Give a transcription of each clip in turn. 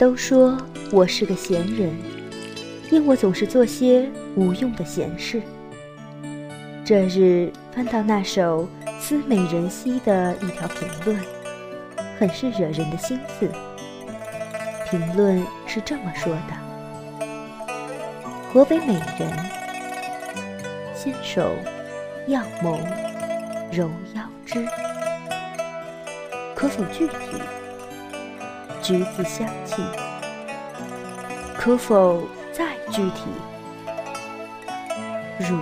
都说我是个闲人，因我总是做些无用的闲事。这日翻到那首思美人兮的一条评论，很是惹人的心思。评论是这么说的：“何为美人？纤手耀眸，柔腰肢。可否具体？橘子香气。可否再具体？乳。”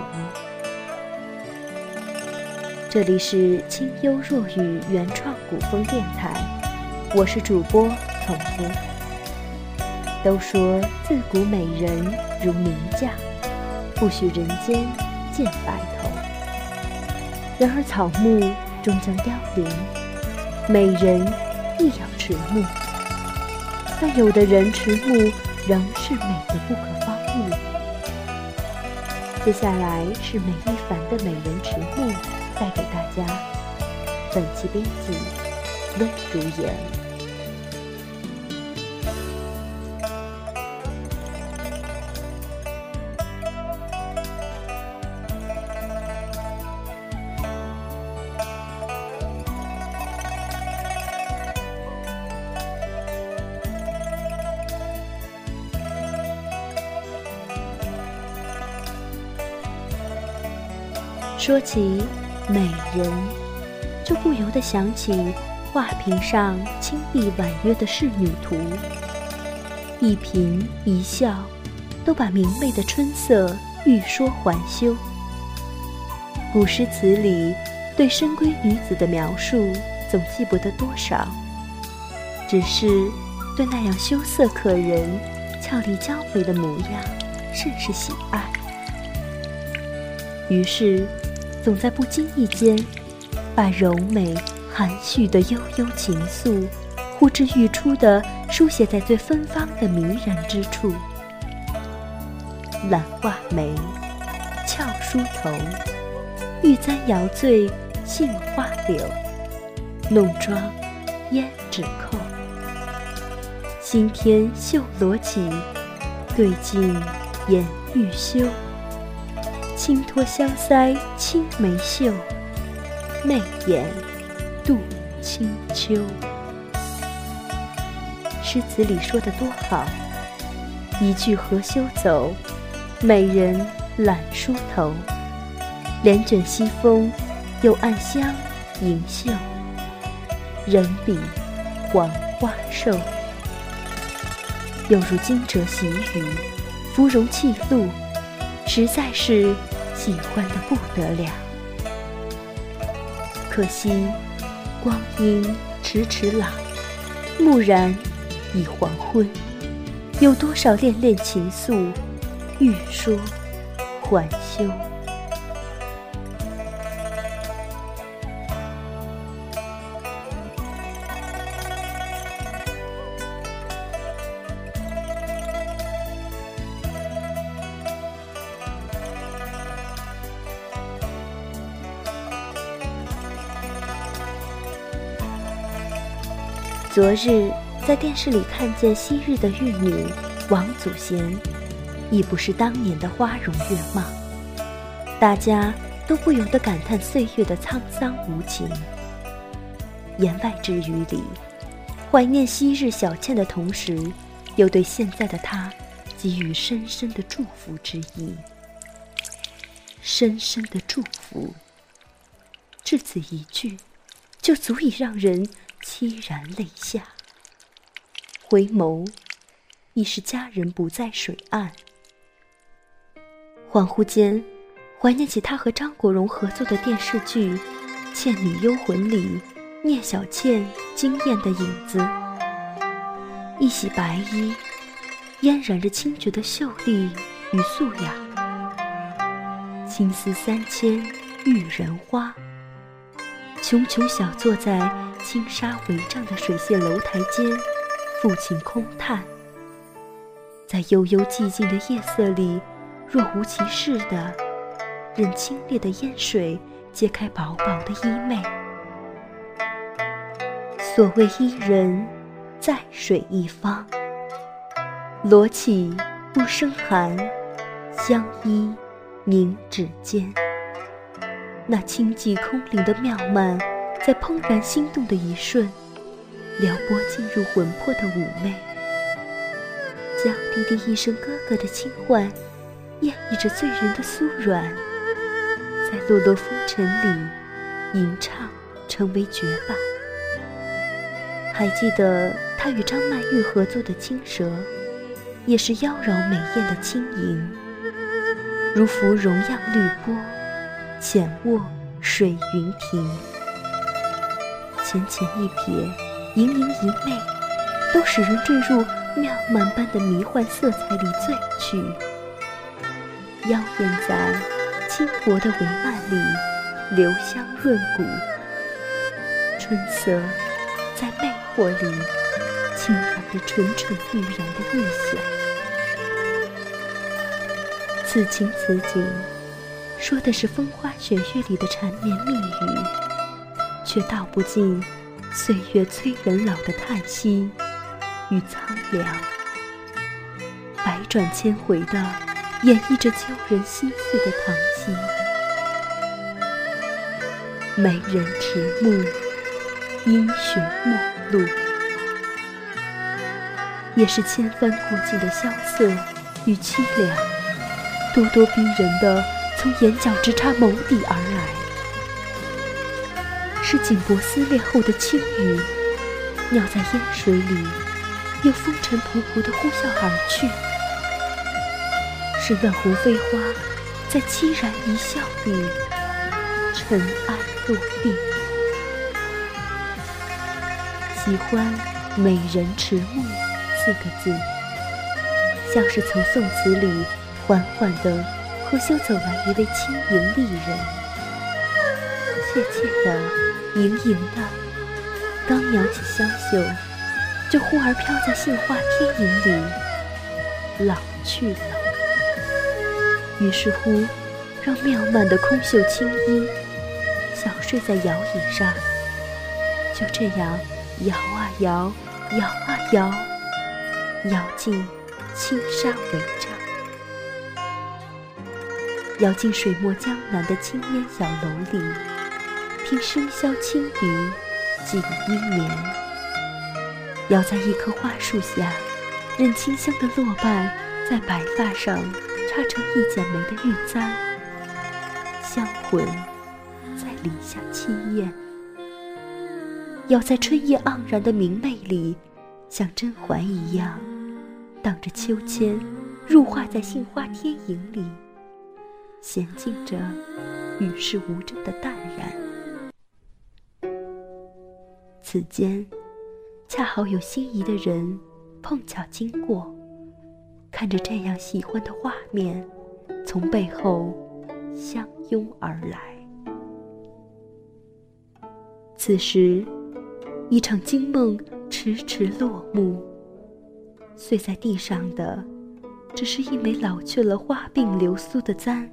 这里是清幽若雨原创古风电台，我是主播从夫。都说自古美人如名将，不许人间见白头。然而草木终将凋零，美人亦要迟暮。但有的人迟暮仍是美的不可方物。接下来是梅一凡的《美人迟暮》，带给大家。本期编辑温如言。说起美人，就不由得想起画屏上清碧婉约的仕女图，一颦一笑，都把明媚的春色欲说还休。古诗词里对深闺女子的描述，总记不得多少，只是对那样羞涩可人、俏丽娇美的模样，甚是喜爱。于是。总在不经意间，把柔美含蓄的悠悠情愫，呼之欲出的书写在最芬芳的迷人之处。懒画眉，俏梳头，玉簪摇醉杏花柳，弄妆胭脂扣，新添绣罗绮，对镜颜欲羞。轻托香腮青梅秀，媚眼度清秋。诗词里说的多好，一句何羞走，美人懒梳头，帘卷西风，又暗香盈袖。人比黄花瘦，又如惊蛰习雨，芙蓉泣露，实在是。喜欢的不得了，可惜光阴迟迟老，蓦然已黄昏。有多少恋恋情愫，欲说还休。昨日在电视里看见昔日的玉女王祖贤，已不是当年的花容月貌，大家都不由得感叹岁月的沧桑无情。言外之语里，怀念昔日小倩的同时，又对现在的她给予深深的祝福之意。深深的祝福，至此一句，就足以让人。凄然泪下，回眸，已是佳人不在水岸。恍惚间，怀念起他和张国荣合作的电视剧《倩女幽魂》里聂小倩惊艳的影子。一袭白衣，嫣然着清绝的秀丽与素雅。青丝三千玉人花，茕茕小坐在。轻纱帷帐的水榭楼台间，抚琴空叹，在悠悠寂静的夜色里，若无其事的，任清冽的烟水揭开薄薄的衣袂。所谓伊人，在水一方，罗绮不生寒，相依凝指尖。那清寂空灵的妙曼，在怦然心动的一瞬，撩拨进入魂魄的妩媚。娇滴滴一声哥哥的轻唤，演绎着醉人的酥软，在落落风尘里吟唱，成为绝版。还记得他与张曼玉合作的《青蛇》，也是妖娆美艳的轻盈，如芙蓉样绿波，浅卧水云亭。浅浅一瞥，盈盈一媚，都使人坠入妙曼般的迷幻色彩里醉去。妖艳在轻薄的帷幔里，留香润骨。春色在魅。惑里轻染着蠢蠢欲燃的异想，此情此景，说的是风花雪月里的缠绵蜜语，却道不尽岁月催人老的叹息与苍凉。百转千回的演绎着旧人心碎的淌息，美人迟暮，英雄末。路，也是千帆过尽的萧瑟与凄凉，咄咄逼人的从眼角直插眸底而来，是锦帛撕裂后的轻雨，鸟在烟水里又风尘仆仆的呼啸而去，是乱红飞花在凄然一笑里尘埃落定。喜欢“美人迟暮”四个字，像是从宋词里缓缓地和修走来一位轻盈丽人，怯怯的、盈盈的，刚扬起香袖，就忽而飘在杏花天影里，老去了。于是乎，让妙曼的空袖轻衣，小睡在摇椅上，就这样。摇啊摇，摇啊摇，摇进青纱帷帐，摇进水墨江南的青烟小楼里，听笙箫轻笛，锦衣眠。摇在一棵花树下，任清香的落瓣在白发上插成一剪梅的玉簪，香魂在篱下轻咽。要在春意盎然的明媚里，像甄嬛一样，荡着秋千，入画在杏花天影里，娴静着与世无争的淡然。此间，恰好有心仪的人碰巧经过，看着这样喜欢的画面，从背后相拥而来。此时。一场惊梦迟迟落幕，碎在地上的，只是一枚老去了、花鬓流苏的簪，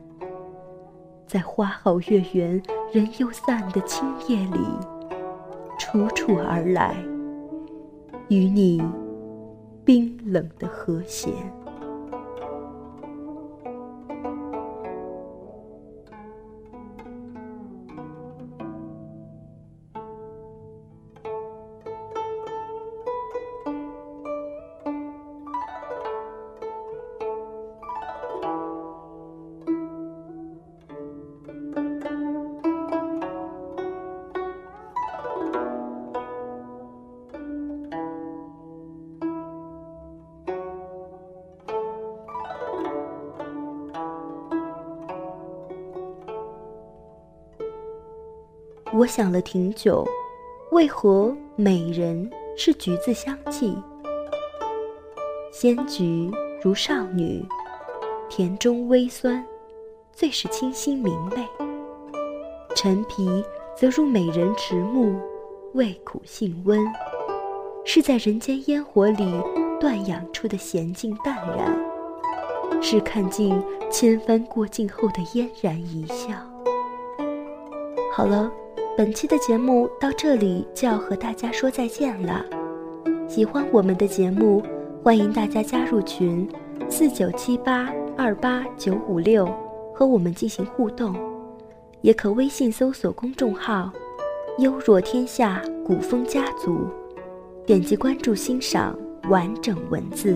在花好月圆人又散的清夜里，楚楚而来，与你冰冷的和弦。我想了挺久，为何美人是橘子香气？鲜橘如少女，甜中微酸，最是清新明媚。陈皮则如美人迟暮，味苦性温，是在人间烟火里断养出的娴静淡然，是看尽千帆过尽后的嫣然一笑。好了。本期的节目到这里就要和大家说再见了。喜欢我们的节目，欢迎大家加入群四九七八二八九五六，和我们进行互动，也可微信搜索公众号“优若天下古风家族”，点击关注欣赏完整文字。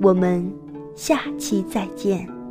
我们下期再见。